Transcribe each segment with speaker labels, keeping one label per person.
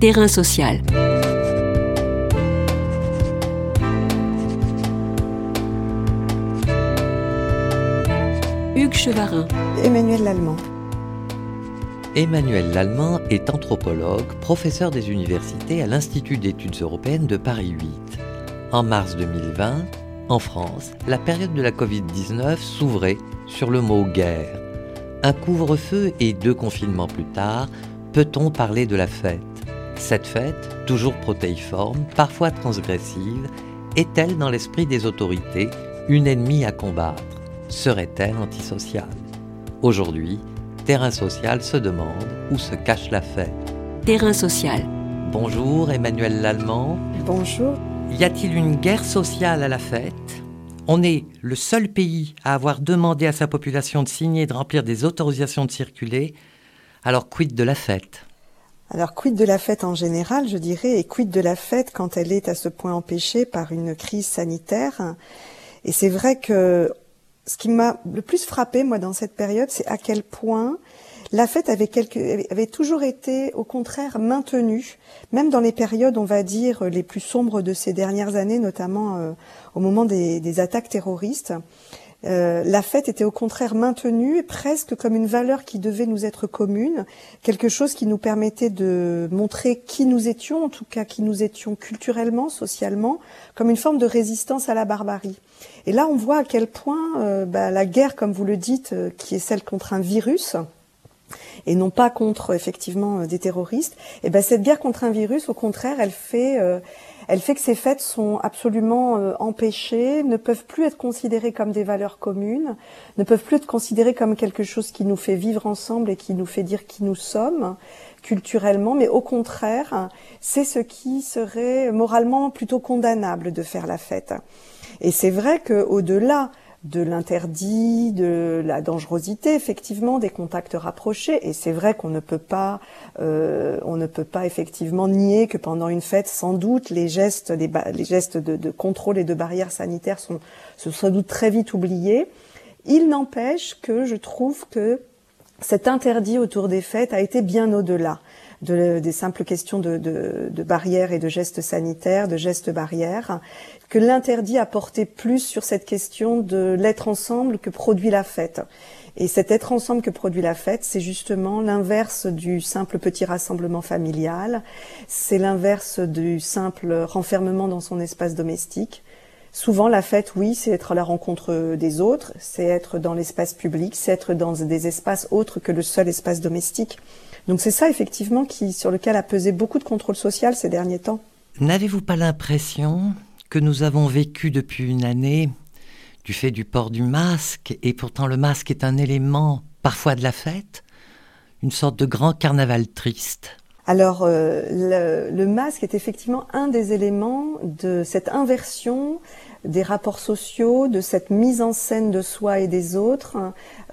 Speaker 1: Terrain social. Hugues Chevarin.
Speaker 2: Emmanuel Lallemand.
Speaker 3: Emmanuel Lallemand est anthropologue, professeur des universités à l'Institut d'études européennes de Paris 8. En mars 2020, en France, la période de la Covid-19 s'ouvrait sur le mot guerre. Un couvre-feu et deux confinements plus tard, peut-on parler de la fête? Cette fête, toujours protéiforme, parfois transgressive, est-elle dans l'esprit des autorités une ennemie à combattre? Serait-elle antisociale? Aujourd'hui, Terrain Social se demande où se cache la fête.
Speaker 1: Terrain social.
Speaker 3: Bonjour Emmanuel Lallemand.
Speaker 2: Bonjour.
Speaker 3: Y a-t-il une guerre sociale à la fête? On est le seul pays à avoir demandé à sa population de signer et de remplir des autorisations de circuler. Alors quid de la fête?
Speaker 2: Alors quid de la fête en général, je dirais, et quid de la fête quand elle est à ce point empêchée par une crise sanitaire? Et c'est vrai que ce qui m'a le plus frappé, moi, dans cette période, c'est à quel point la fête avait, avait toujours été, au contraire, maintenue, même dans les périodes, on va dire, les plus sombres de ces dernières années, notamment euh, au moment des attaques terroristes. Euh, la fête était au contraire maintenue, presque comme une valeur qui devait nous être commune, quelque chose qui nous permettait de montrer qui nous étions, en tout cas qui nous étions culturellement, socialement, comme une forme de résistance à la barbarie. Et là, on voit à quel point euh, bah, la guerre, comme vous le dites, euh, qui est celle contre un virus, et non pas contre effectivement des terroristes, et ben cette guerre contre un virus, au contraire, elle fait elle fait que ces fêtes sont absolument euh, empêchées, ne peuvent plus être considérées comme des valeurs communes, ne peuvent plus être considérées comme quelque chose qui nous fait vivre ensemble et qui nous fait dire qui nous sommes culturellement, mais au contraire, c'est ce qui serait moralement plutôt condamnable de faire la fête. Et c'est vrai qu'au-delà de l'interdit, de la dangerosité, effectivement, des contacts rapprochés. Et c'est vrai qu'on ne peut pas, euh, on ne peut pas effectivement nier que pendant une fête, sans doute, les gestes, les, gestes de, contrôle et de barrières sanitaires sont, se sans doute très vite oubliés. Il n'empêche que je trouve que cet interdit autour des fêtes a été bien au-delà de, des simples questions de, de, de, barrières et de gestes sanitaires, de gestes barrières, que l'interdit a porté plus sur cette question de l'être ensemble que produit la fête. Et cet être ensemble que produit la fête, c'est justement l'inverse du simple petit rassemblement familial, c'est l'inverse du simple renfermement dans son espace domestique. Souvent, la fête, oui, c'est être à la rencontre des autres, c'est être dans l'espace public, c'est être dans des espaces autres que le seul espace domestique. Donc c'est ça, effectivement, qui, sur lequel a pesé beaucoup de contrôle social ces derniers temps.
Speaker 3: N'avez-vous pas l'impression que nous avons vécu depuis une année du fait du port du masque, et pourtant le masque est un élément parfois de la fête, une sorte de grand carnaval triste.
Speaker 2: Alors, euh, le, masque est effectivement un des éléments de cette inversion des rapports sociaux, de cette mise en scène de soi et des autres,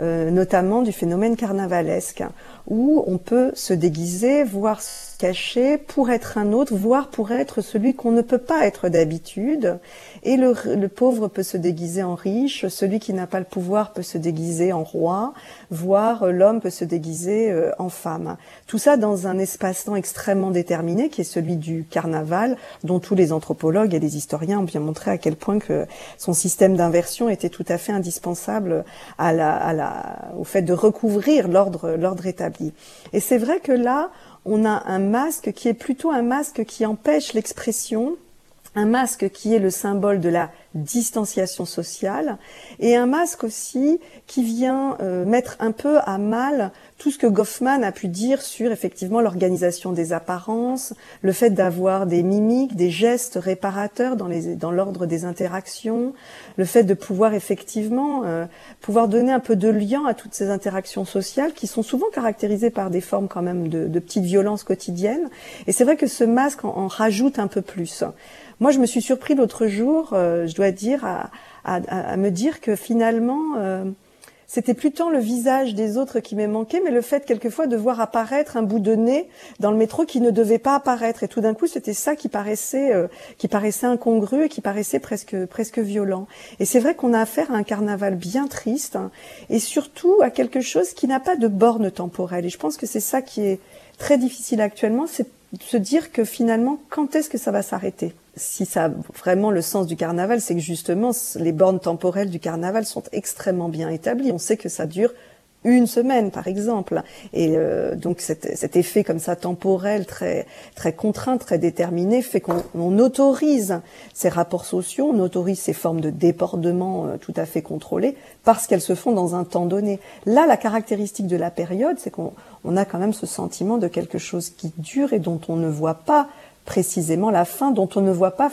Speaker 2: euh, notamment du phénomène carnavalesque, où on peut se déguiser, voire cacher pour être un autre, voire pour être celui qu'on ne peut pas être d'habitude. Et le, pauvre peut se déguiser en riche, celui qui n'a pas le pouvoir peut se déguiser en roi, voire l'homme peut se déguiser euh, en femme. Tout ça dans un espace-temps extrêmement déterminé, qui est celui du carnaval, dont tous les anthropologues et les historiens ont bien montré à quel point son système d'inversion était tout à fait indispensable au fait de recouvrir l'ordre établi. Et c'est vrai que là, on a un masque qui est plutôt un masque qui empêche l'expression, un masque qui est le symbole de la distanciation sociale, et un masque aussi qui vient euh, mettre un peu à mal tout ce que Goffman a pu dire sur effectivement l'organisation des apparences, le fait d'avoir des mimiques, des gestes réparateurs dans les dans l'ordre des interactions, le fait de pouvoir effectivement euh, pouvoir donner un peu de lien à toutes ces interactions sociales qui sont souvent caractérisées par des formes quand même de, de petites violences quotidiennes. Et c'est vrai que ce masque en, en, rajoute un peu plus. Moi, je me suis surpris l'autre jour, euh, je dois dire, à, à, à, me dire que finalement euh, c'était plutôt le visage des autres qui m'est manqué, mais le fait quelquefois de voir apparaître un bout de nez dans le métro qui ne devait pas apparaître. Et tout d'un coup, c'était ça qui paraissait, euh, qui paraissait incongru et qui paraissait presque, presque violent. Et c'est vrai qu'on a affaire à un carnaval bien triste hein, et surtout à quelque chose qui n'a pas de borne temporelle. Et je pense que c'est ça qui est très difficile actuellement, c'est de se dire que finalement, quand est-ce que ça va s'arrêter? Si ça a vraiment le sens du carnaval, c'est que justement, les bornes temporelles du carnaval sont extrêmement bien établies. On sait que ça dure une semaine par exemple. Et euh, donc cet, cet, effet comme ça temporel très très contraint, très déterminé fait qu'on autorise ces rapports sociaux, on autorise ces formes de débordement euh, tout à fait contrôlées parce qu'elles se font dans un temps donné. Là, la caractéristique de la période, c'est qu'on on a quand même ce sentiment de quelque chose qui dure et dont on ne voit pas précisément la fin, dont on ne voit pas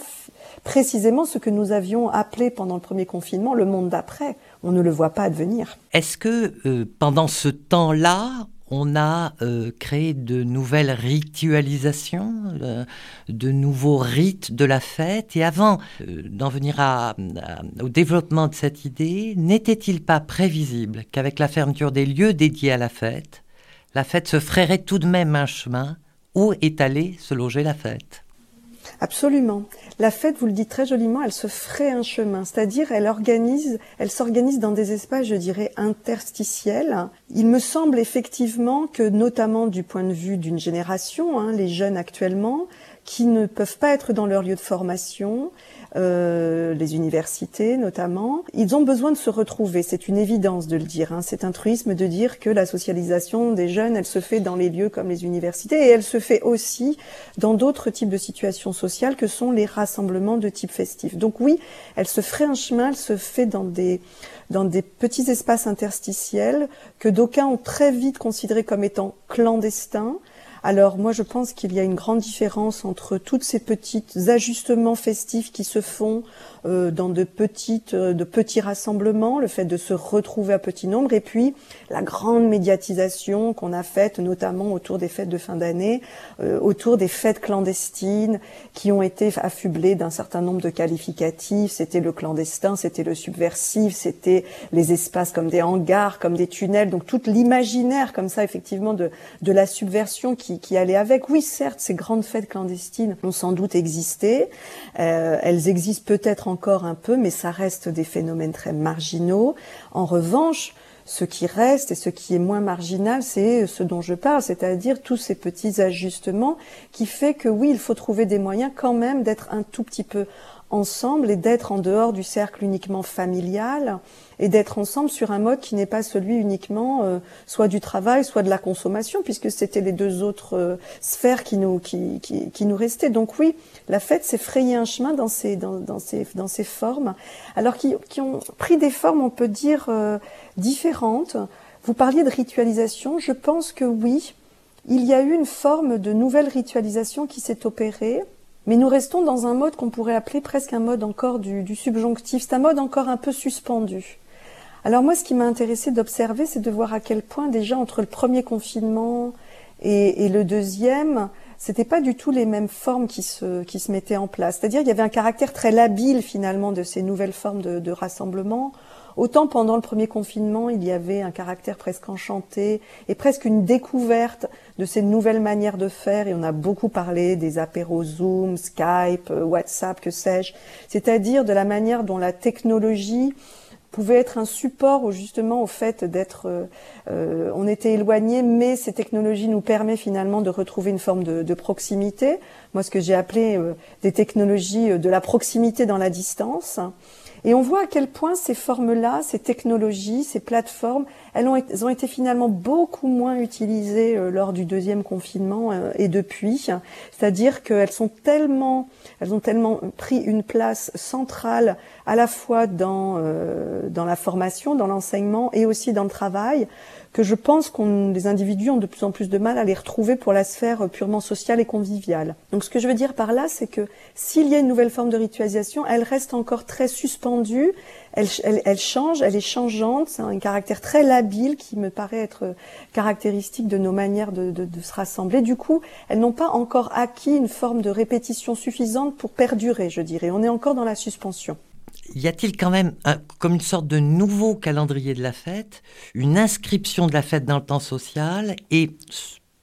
Speaker 2: précisément ce que nous avions appelé pendant le premier confinement le monde d'après. On ne le voit pas advenir.
Speaker 3: Est-ce que euh, pendant ce temps-là, on a euh, créé de nouvelles ritualisations, euh, de nouveaux rites de la fête? Et avant d'en venir au développement de cette idée, n'était-il pas prévisible qu'avec la fermeture des lieux dédiés à la fête, la fête se ferait tout de même un chemin où est allée se loger la fête?
Speaker 2: Absolument. La fête, vous le dites très joliment, elle se ferait un chemin, c'est-à-dire elle organise, elle s'organise dans des espaces, je dirais, interstitiels. Il me semble effectivement que, notamment du point de vue d'une génération, hein, les jeunes actuellement, qui ne peuvent pas être dans leur lieu de formation, euh, les universités notamment. Ils ont besoin de se retrouver, c'est une évidence de le dire. Hein. C'est un truisme de dire que la socialisation des jeunes, elle se fait dans les lieux comme les universités et elle se fait aussi dans d'autres types de situations sociales que sont les rassemblements de type festif. Donc oui, elle se ferait un chemin, elle se fait dans des dans des petits espaces interstitiels que d'aucuns ont très vite considérés comme étant clandestins, alors moi je pense qu'il y a une grande différence entre toutes ces petites ajustements festifs qui se font euh, dans de petites, euh, de petits rassemblements, le fait de se retrouver à petit nombre, et puis la grande médiatisation qu'on a faite, notamment autour des fêtes de fin d'année, euh, autour des fêtes clandestines qui ont été affublées d'un certain nombre de qualificatifs. C'était le clandestin, c'était le subversif, c'était les espaces comme des hangars, comme des tunnels, donc tout l'imaginaire comme ça effectivement de, de la subversion qui qui, allait avec. Oui, certes, ces grandes fêtes clandestines ont sans doute existé. Euh, elles existent peut-être encore un peu, mais ça reste des phénomènes très marginaux. En revanche, ce qui reste et ce qui est moins marginal, c'est ce dont je parle, c'est-à-dire tous ces petits ajustements qui fait que oui, il faut trouver des moyens quand même d'être un tout petit peu ensemble et d'être en dehors du cercle uniquement familial et d'être ensemble sur un mode qui n'est pas celui uniquement euh, soit du travail, soit de la consommation, puisque c'était les deux autres euh, sphères qui nous, qui, qui, qui, nous restaient. Donc oui, la fête s'est frayé un chemin dans ces, dans, dans, ces, dans ces formes, alors qui, qui ont pris des formes, on peut dire, euh, différentes. Vous parliez de ritualisation, je pense que oui, il y a eu une forme de nouvelle ritualisation qui s'est opérée mais nous restons dans un mode qu'on pourrait appeler presque un mode encore du, subjonctif. C'est un mode encore un peu suspendu. Alors moi, ce qui m'a intéressé d'observer, c'est de voir à quel point déjà entre le premier confinement et le deuxième, c'était pas du tout les mêmes formes qui se, qui se mettaient en place. C'est-à-dire, il y avait un caractère très labile finalement de ces nouvelles formes de, de rassemblement. Autant pendant le premier confinement, il y avait un caractère presque enchanté et presque une découverte de ces nouvelles manières de faire. Et on a beaucoup parlé des apéros Zoom, Skype, euh, WhatsApp, que sais-je. C'est-à-dire de la manière dont la technologie pouvait être un support justement au fait d'être, euh, euh, on était éloigné, mais ces technologies nous permettent finalement de retrouver une forme de, de proximité. Moi, ce que j'ai appelé des technologies de la proximité dans la distance. Et on voit à quel point ces formes-là, ces technologies, ces plateformes, elles ont, été finalement beaucoup moins utilisées euh, lors du deuxième confinement euh, et depuis. C'est-à-dire qu'elles sont tellement, elles ont tellement pris une place centrale à la fois dans euh, dans la formation, dans l'enseignement et aussi dans le travail que je pense qu'on les individus ont de plus en plus de mal à les retrouver pour la sphère purement sociale et conviviale. Donc ce que je veux dire par là, c'est que s'il y a une nouvelle forme de ritualisation, elle reste encore très suspendue, elle, change, elle est changeante, c'est un caractère très labile qui me paraît être caractéristique de nos manières de se rassembler. Du coup, elles n'ont pas encore acquis une forme de répétition suffisante pour perdurer, je dirais. On est encore dans la suspension
Speaker 3: y a-t-il quand même comme une sorte de nouveau calendrier de la fête, une inscription de la fête dans le temps social et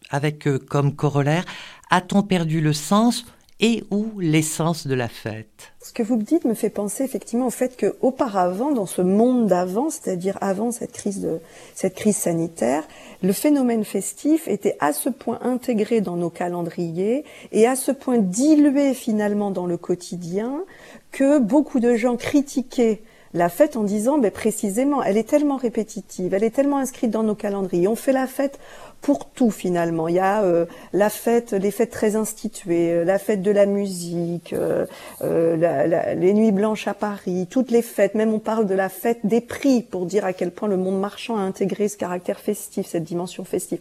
Speaker 3: avec euh, comme corollaire, a-t-on perdu le sens et ou l'essence de la fête
Speaker 2: Ce que vous me dites me fait penser effectivement au fait que auparavant, dans ce monde d'avant, c'est-à-dire avant cette crise de cette crise sanitaire, le phénomène festif était à ce point intégré dans nos calendriers et à ce point dilué finalement dans le quotidien que beaucoup de gens critiquaient la fête en disant, ben précisément, elle est tellement répétitive, elle est tellement inscrite dans nos calendriers. On fait la fête pour tout finalement. Il y a euh, la fête, les fêtes très instituées, euh, la fête de la musique, euh, les nuits blanches à Paris, toutes les fêtes. Même on parle de la fête des prix pour dire à quel point le monde marchand a intégré ce caractère festif, cette dimension festive.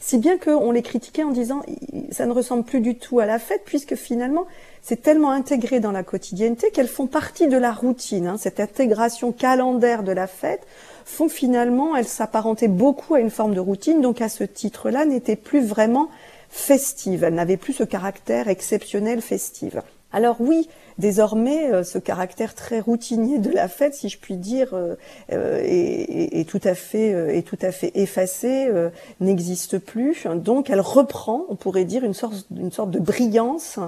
Speaker 2: Si bien qu'on les critiquait en disant ça ne ressemble plus du tout à la fête puisque finalement c'est tellement intégré dans la quotidienneté qu'elles font partie de la routine. Hein, cette intégration calendaire de la fête font finalement, elle s'apparentait beaucoup à une forme de routine, donc à ce titre-là, n'était plus vraiment festive. Elle n'avait plus ce caractère exceptionnel festive. Alors oui, désormais, euh, ce caractère très routinier de la fête, si je puis dire, euh, euh, est, tout à fait, effacé, n'existe plus. Donc, elle reprend, on pourrait dire, une sorte, une sorte de brillance,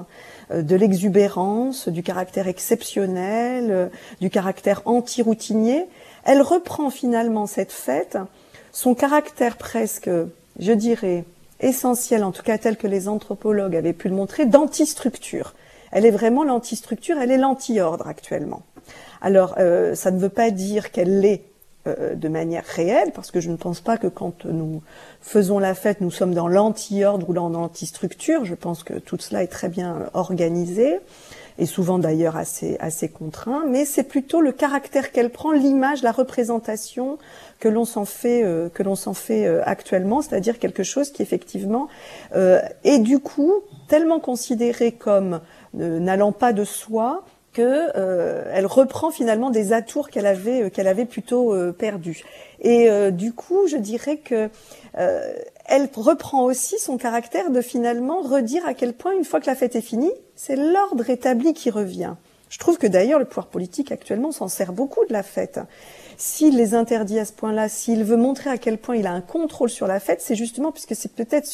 Speaker 2: de l'exubérance, du caractère exceptionnel, du caractère anti-routinier, elle reprend finalement cette fête, son caractère presque, je dirais, essentiel, en tout cas tel que les anthropologues avaient pu le montrer, d'antistructure. Elle est vraiment l'antistructure, elle est l'anti-ordre actuellement. Alors, euh, ça ne veut pas dire qu'elle l'est euh, de manière réelle, parce que je ne pense pas que quand nous faisons la fête, nous sommes dans l'anti-ordre ou dans l'antistructure. Je pense que tout cela est très bien organisé et souvent d'ailleurs assez, assez contraint, mais c'est plutôt le caractère qu'elle prend, l'image, la représentation que l'on s'en fait, euh, que l'on s'en fait euh, actuellement, c'est-à-dire quelque chose qui effectivement euh, est du coup tellement considéré comme n'allant pas de soi que elle reprend finalement des atours qu'elle avait avait plutôt perdus. Et du coup, je dirais que elle reprend aussi son caractère de finalement redire à quel point, une fois que la fête est finie, c'est l'ordre établi qui revient. Je trouve que d'ailleurs le pouvoir politique actuellement s'en sert beaucoup de la fête. S'il les interdit à ce point-là, s'il veut montrer à quel point il a un contrôle sur la fête, c'est justement puisque c'est peut-être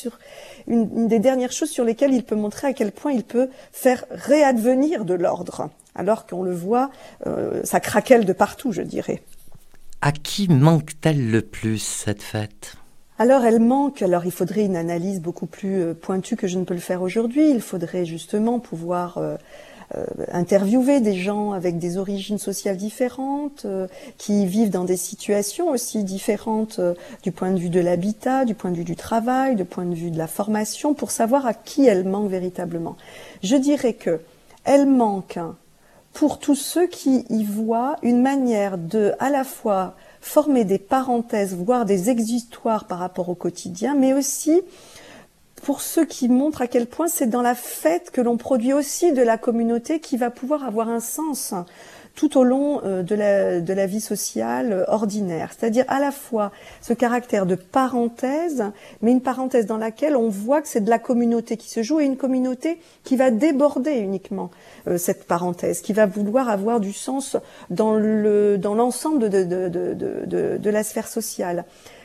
Speaker 2: une, des dernières choses sur lesquelles il peut montrer à quel point il peut faire réadvenir de l'ordre. Alors qu'on le voit, euh, ça craquelle de partout, je dirais.
Speaker 3: À qui manque-t-elle le plus cette fête?
Speaker 2: Alors elle manque, alors il faudrait une analyse beaucoup plus euh, pointue que je ne peux le faire aujourd'hui, il faudrait justement pouvoir euh, euh, interviewer des gens avec des origines sociales différentes, qui vivent dans des situations aussi différentes du point de vue de l'habitat, du point de vue du travail, du point de vue de la formation, pour savoir à qui elle manque véritablement. Je dirais que elle manque pour tous ceux qui y voient une manière de à la fois former des parenthèses, voire des existoires par rapport au quotidien, mais aussi pour ceux qui montrent à quel point c'est dans la fête que l'on produit aussi de la communauté qui va pouvoir avoir un sens tout au long euh, de la, vie sociale euh, ordinaire. C'est-à-dire à la fois ce caractère de parenthèse, mais une parenthèse dans laquelle on voit que c'est de la communauté qui se joue et une communauté qui va déborder uniquement euh, cette parenthèse, qui va vouloir avoir du sens dans le dans l'ensemble de la sphère sociale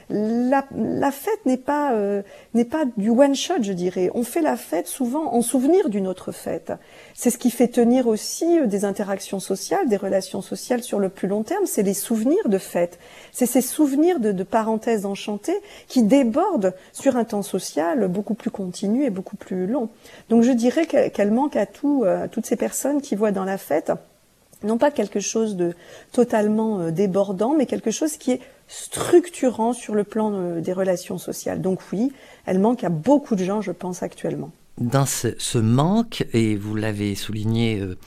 Speaker 2: la, la fête n'est pas euh, n'est pas du one shot, je dirais. On fait la fête souvent en souvenir d'une autre fête. C'est ce qui fait tenir aussi euh, des interactions sociales, des relations sociales sur le plus long terme. C'est les souvenirs de fête. C'est ces souvenirs de, de, parenthèses enchantées qui débordent sur un temps social beaucoup plus continu et beaucoup plus long. Donc je dirais qu'elle manque à tout, euh, à toutes ces personnes qui voient dans la fête non pas quelque chose de totalement débordant, mais quelque chose qui est structurant sur le plan euh, des relations sociales. Donc oui, elle manque à beaucoup de gens, je pense, actuellement.
Speaker 3: Dans ce, manque, et vous l'avez souligné, euh,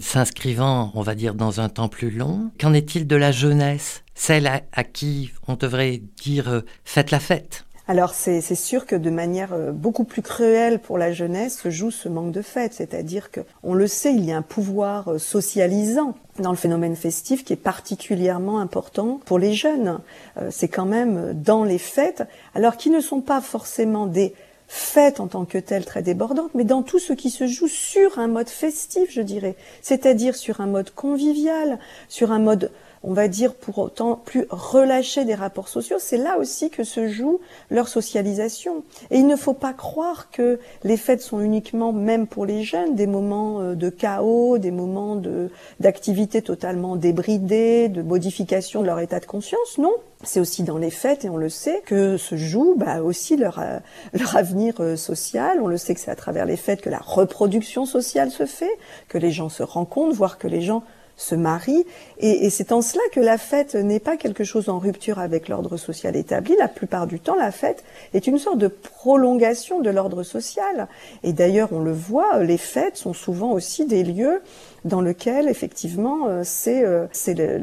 Speaker 3: s'inscrivant, on va dire, dans un temps plus long, qu'en est-il de la jeunesse? Celle à, qui on devrait dire euh, faites la fête
Speaker 2: alors c'est sûr que de manière euh, beaucoup plus cruelle pour la jeunesse se joue ce manque de fête, c'est-à-dire que on le sait, il y a un pouvoir euh, socialisant dans le phénomène festif qui est particulièrement important pour les jeunes. Euh, c'est quand même dans les fêtes, alors qui ne sont pas forcément des fêtes en tant que telles très débordantes, mais dans tout ce qui se joue sur un mode festif, je dirais, c'est-à-dire sur un mode convivial, sur un mode on va dire pour autant plus relâchés des rapports sociaux, c'est là aussi que se joue leur socialisation. Et il ne faut pas croire que les fêtes sont uniquement, même pour les jeunes, des moments euh, de chaos, des moments de d'activité totalement débridée, de modification de leur état de conscience. Non, c'est aussi dans les fêtes, et on le sait, que se joue bah, aussi leur, euh, leur avenir euh, social. On le sait que c'est à travers les fêtes que la reproduction sociale se fait, que les gens se rencontrent, voire que les gens se marient. Et, et c'est en cela que la fête n'est pas quelque chose en rupture avec l'ordre social établi. La plupart du temps, la fête est une sorte de prolongation de l'ordre social. Et d'ailleurs, on le voit, les fêtes sont souvent aussi des lieux dans lesquels, effectivement, euh, c'est, euh,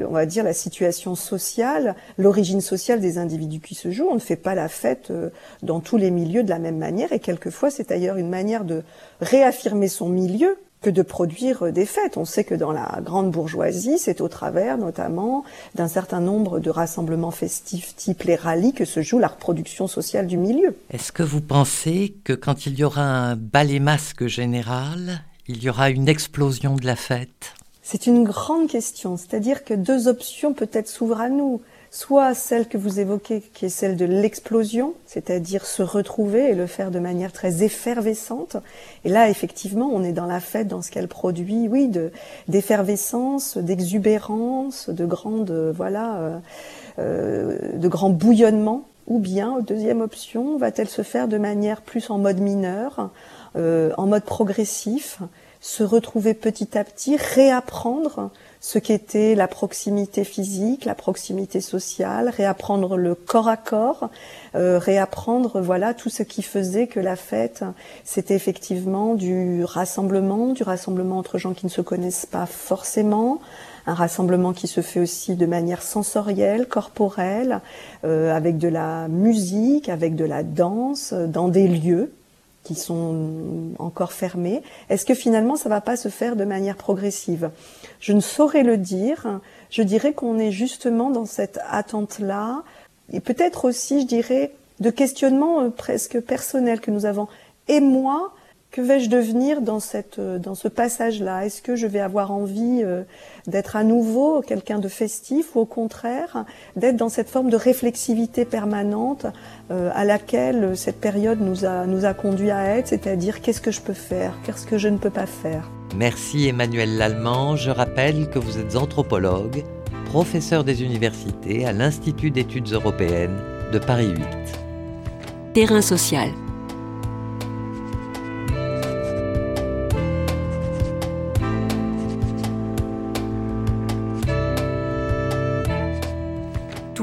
Speaker 2: on va dire, la situation sociale, l'origine sociale des individus qui se jouent. On ne fait pas la fête euh, dans tous les milieux de la même manière, et quelquefois, c'est d'ailleurs une manière de réaffirmer son milieu que de produire des fêtes. On sait que dans la grande bourgeoisie, c'est au travers notamment d'un certain nombre de rassemblements festifs type les rallyes que se joue la reproduction sociale du milieu.
Speaker 3: Est-ce que vous pensez que quand il y aura un balai masque général, il y aura une explosion de la fête?
Speaker 2: C'est une grande question, c'est-à-dire que deux options peut-être s'ouvrent à nous soit celle que vous évoquez, qui est celle de l'explosion, c'est-à-dire se retrouver et le faire de manière très effervescente. Et là, effectivement, on est dans la fête, dans ce qu'elle produit, oui, de d'effervescence, d'exubérance, de grande, voilà, euh, euh, de grand bouillonnement. Ou bien, deuxième option, va-t-elle se faire de manière plus en mode mineur, euh, en mode progressif, se retrouver petit à petit, réapprendre ce qu'était la proximité physique, la proximité sociale, réapprendre le corps à corps, euh, réapprendre voilà tout ce qui faisait que la fête c'était effectivement du rassemblement, du rassemblement entre gens qui ne se connaissent pas forcément, un rassemblement qui se fait aussi de manière sensorielle, corporelle, euh, avec de la musique, avec de la danse, dans des lieux qui sont encore fermés. Est-ce que finalement ça va pas se faire de manière progressive? Je ne saurais le dire. Je dirais qu'on est justement dans cette attente-là, et peut-être aussi, je dirais, de questionnement euh, presque personnel que nous avons. Et moi, que vais-je devenir dans cette euh, dans ce passage-là? Est-ce que je vais avoir envie euh, d'être à nouveau quelqu'un de festif ou au contraire d'être dans cette forme de réflexivité permanente à laquelle cette période nous a nous a conduit à être, c'est-à-dire qu'est-ce que je peux faire, qu'est-ce que je ne peux pas faire?
Speaker 3: Merci Emmanuel Lallemand. Je rappelle que vous êtes anthropologue, professeur des universités à l'Institut d'études européennes de Paris 8.
Speaker 1: Terrain social.